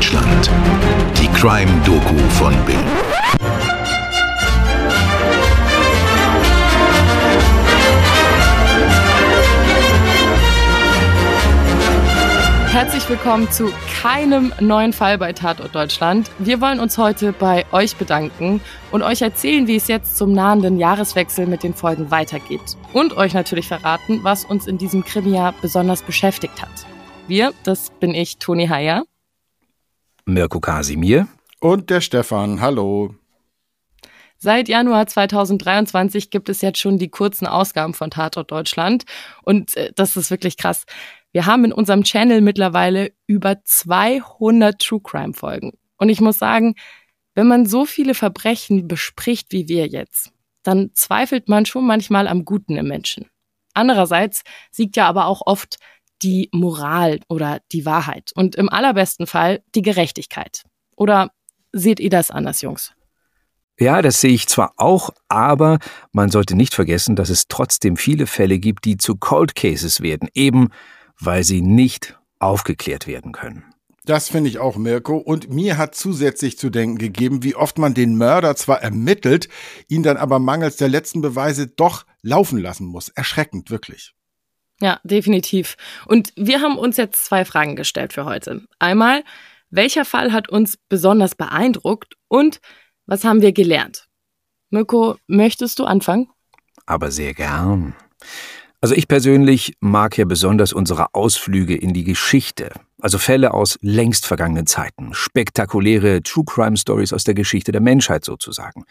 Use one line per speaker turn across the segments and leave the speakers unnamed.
Deutschland. Die Crime-Doku von Bild.
Herzlich willkommen zu keinem neuen Fall bei Tatort Deutschland. Wir wollen uns heute bei euch bedanken und euch erzählen, wie es jetzt zum nahenden Jahreswechsel mit den Folgen weitergeht. Und euch natürlich verraten, was uns in diesem Krimijahr besonders beschäftigt hat. Wir, das bin ich, Toni Heyer.
Mirko Kasimir.
Und der Stefan. Hallo.
Seit Januar 2023 gibt es jetzt schon die kurzen Ausgaben von Tatort Deutschland. Und äh, das ist wirklich krass. Wir haben in unserem Channel mittlerweile über 200 True Crime Folgen. Und ich muss sagen, wenn man so viele Verbrechen bespricht wie wir jetzt, dann zweifelt man schon manchmal am Guten im Menschen. Andererseits siegt ja aber auch oft die Moral oder die Wahrheit und im allerbesten Fall die Gerechtigkeit. Oder seht ihr das anders, Jungs?
Ja, das sehe ich zwar auch, aber man sollte nicht vergessen, dass es trotzdem viele Fälle gibt, die zu Cold Cases werden, eben weil sie nicht aufgeklärt werden können.
Das finde ich auch, Mirko. Und mir hat zusätzlich zu denken gegeben, wie oft man den Mörder zwar ermittelt, ihn dann aber mangels der letzten Beweise doch laufen lassen muss. Erschreckend, wirklich.
Ja, definitiv. Und wir haben uns jetzt zwei Fragen gestellt für heute. Einmal, welcher Fall hat uns besonders beeindruckt und was haben wir gelernt? Mirko, möchtest du anfangen?
Aber sehr gern. Also ich persönlich mag ja besonders unsere Ausflüge in die Geschichte, also Fälle aus längst vergangenen Zeiten, spektakuläre True Crime Stories aus der Geschichte der Menschheit sozusagen.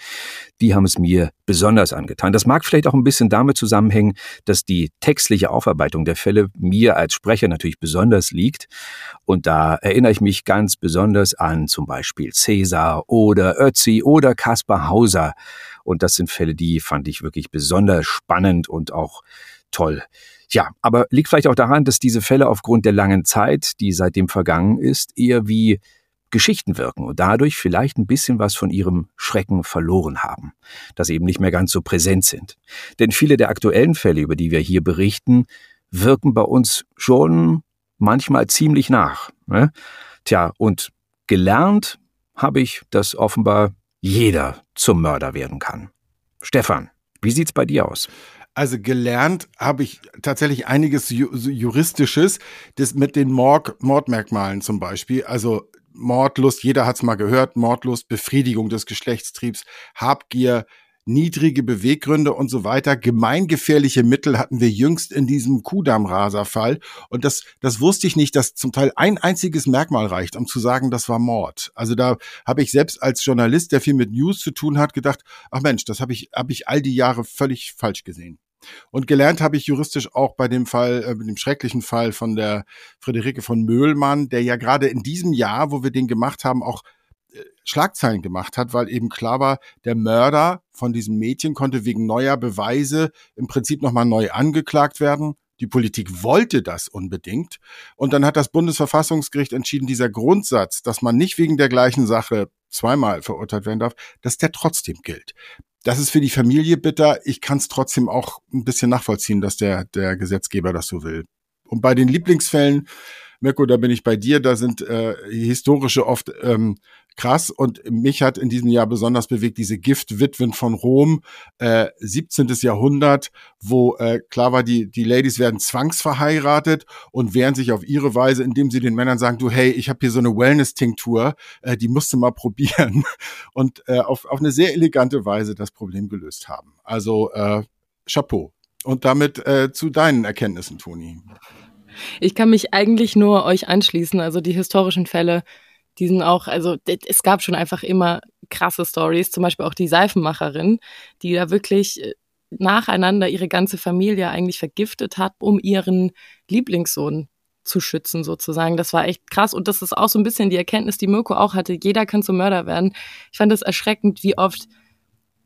Die haben es mir besonders angetan. Das mag vielleicht auch ein bisschen damit zusammenhängen, dass die textliche Aufarbeitung der Fälle mir als Sprecher natürlich besonders liegt. Und da erinnere ich mich ganz besonders an zum Beispiel Cäsar oder Ötzi oder Kaspar Hauser. Und das sind Fälle, die fand ich wirklich besonders spannend und auch toll. Ja, aber liegt vielleicht auch daran, dass diese Fälle aufgrund der langen Zeit, die seitdem vergangen ist, eher wie Geschichten wirken und dadurch vielleicht ein bisschen was von ihrem Schrecken verloren haben, dass eben nicht mehr ganz so präsent sind. Denn viele der aktuellen Fälle, über die wir hier berichten, wirken bei uns schon manchmal ziemlich nach. Ne? Tja, und gelernt habe ich, dass offenbar jeder zum Mörder werden kann. Stefan, wie sieht's bei dir aus?
Also gelernt habe ich tatsächlich einiges Juristisches, das mit den Mord Mordmerkmalen zum Beispiel. Also Mordlust, jeder hat es mal gehört, Mordlust, Befriedigung des Geschlechtstriebs, Habgier, niedrige Beweggründe und so weiter. Gemeingefährliche Mittel hatten wir jüngst in diesem Kudamm-Raser-Fall. Und das, das wusste ich nicht, dass zum Teil ein einziges Merkmal reicht, um zu sagen, das war Mord. Also da habe ich selbst als Journalist, der viel mit News zu tun hat, gedacht, ach Mensch, das habe ich, habe ich all die Jahre völlig falsch gesehen. Und gelernt habe ich juristisch auch bei dem Fall, äh, dem schrecklichen Fall von der Friederike von Möhlmann, der ja gerade in diesem Jahr, wo wir den gemacht haben, auch Schlagzeilen gemacht hat, weil eben klar war, der Mörder von diesem Mädchen konnte wegen neuer Beweise im Prinzip nochmal neu angeklagt werden. Die Politik wollte das unbedingt. Und dann hat das Bundesverfassungsgericht entschieden, dieser Grundsatz, dass man nicht wegen der gleichen Sache zweimal verurteilt werden darf, dass der trotzdem gilt das ist für die Familie bitter. Ich kann es trotzdem auch ein bisschen nachvollziehen, dass der, der Gesetzgeber das so will. Und bei den Lieblingsfällen, Mirko, da bin ich bei dir, da sind äh, historische oft ähm, krass und mich hat in diesem Jahr besonders bewegt diese Giftwitwen von Rom, äh, 17. Jahrhundert, wo äh, klar war, die, die Ladies werden zwangsverheiratet und wehren sich auf ihre Weise, indem sie den Männern sagen, du, hey, ich habe hier so eine Wellness-Tinktur, äh, die musst du mal probieren und äh, auf, auf eine sehr elegante Weise das Problem gelöst haben. Also äh, Chapeau. Und damit äh, zu deinen Erkenntnissen, Toni.
Ich kann mich eigentlich nur euch anschließen. Also die historischen Fälle, die sind auch, also es gab schon einfach immer krasse Stories, zum Beispiel auch die Seifenmacherin, die da wirklich äh, nacheinander ihre ganze Familie eigentlich vergiftet hat, um ihren Lieblingssohn zu schützen sozusagen. Das war echt krass und das ist auch so ein bisschen die Erkenntnis, die Mirko auch hatte. Jeder kann zum Mörder werden. Ich fand es erschreckend, wie oft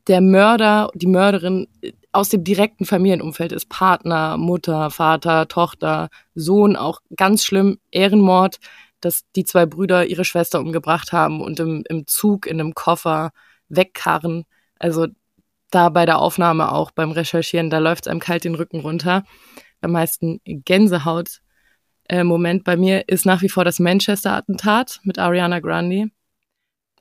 der Mörder, die Mörderin äh, aus dem direkten Familienumfeld ist. Partner, Mutter, Vater, Tochter, Sohn, auch ganz schlimm, Ehrenmord, dass die zwei Brüder ihre Schwester umgebracht haben und im, im Zug, in einem Koffer wegkarren. Also da bei der Aufnahme auch beim Recherchieren, da läuft es einem kalt den Rücken runter. Am meisten Gänsehaut. äh, Moment bei mir ist nach wie vor das Manchester-Attentat mit Ariana Grande.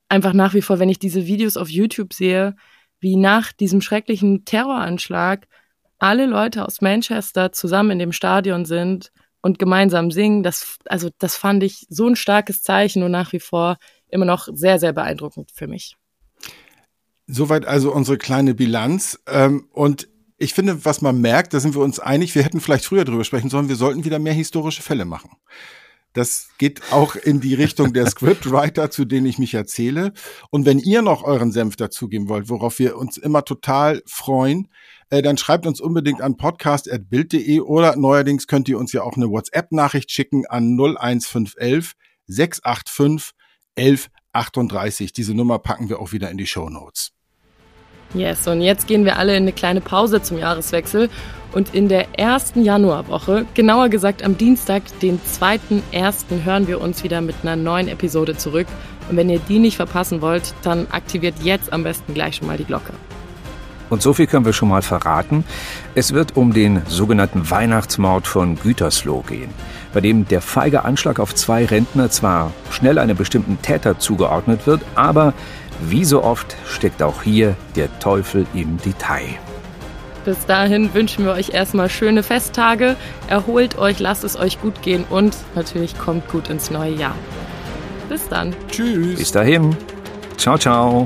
Einfach nach wie vor, wenn ich diese Videos auf YouTube sehe, wie nach diesem schrecklichen Terroranschlag alle Leute aus Manchester zusammen in dem Stadion sind und gemeinsam singen, das, also das fand ich so ein starkes Zeichen und nach wie vor immer noch sehr, sehr beeindruckend für mich.
Soweit also unsere kleine Bilanz. Ähm, und ich finde, was man merkt, da sind wir uns einig, wir hätten vielleicht früher drüber sprechen sollen, wir sollten wieder mehr historische Fälle machen. Das geht auch in die Richtung der Scriptwriter, zu denen ich mich erzähle. Und wenn ihr noch euren Senf dazugeben wollt, worauf wir uns immer total freuen, äh, dann schreibt uns unbedingt an podcast.bild.de oder neuerdings könnt ihr uns ja auch eine WhatsApp-Nachricht schicken an 01511 685 1138. Diese Nummer packen wir auch wieder in die Show Notes.
Yes, und jetzt gehen wir alle in eine kleine Pause zum Jahreswechsel. Und in der ersten Januarwoche, genauer gesagt am Dienstag, den 2.1., hören wir uns wieder mit einer neuen Episode zurück. Und wenn ihr die nicht verpassen wollt, dann aktiviert jetzt am besten gleich schon mal die Glocke.
Und so viel können wir schon mal verraten. Es wird um den sogenannten Weihnachtsmord von Gütersloh gehen, bei dem der feige Anschlag auf zwei Rentner zwar schnell einem bestimmten Täter zugeordnet wird, aber wie so oft steckt auch hier der Teufel im Detail.
Bis dahin wünschen wir euch erstmal schöne Festtage, erholt euch, lasst es euch gut gehen und natürlich kommt gut ins neue Jahr. Bis dann.
Tschüss.
Bis dahin. Ciao, ciao.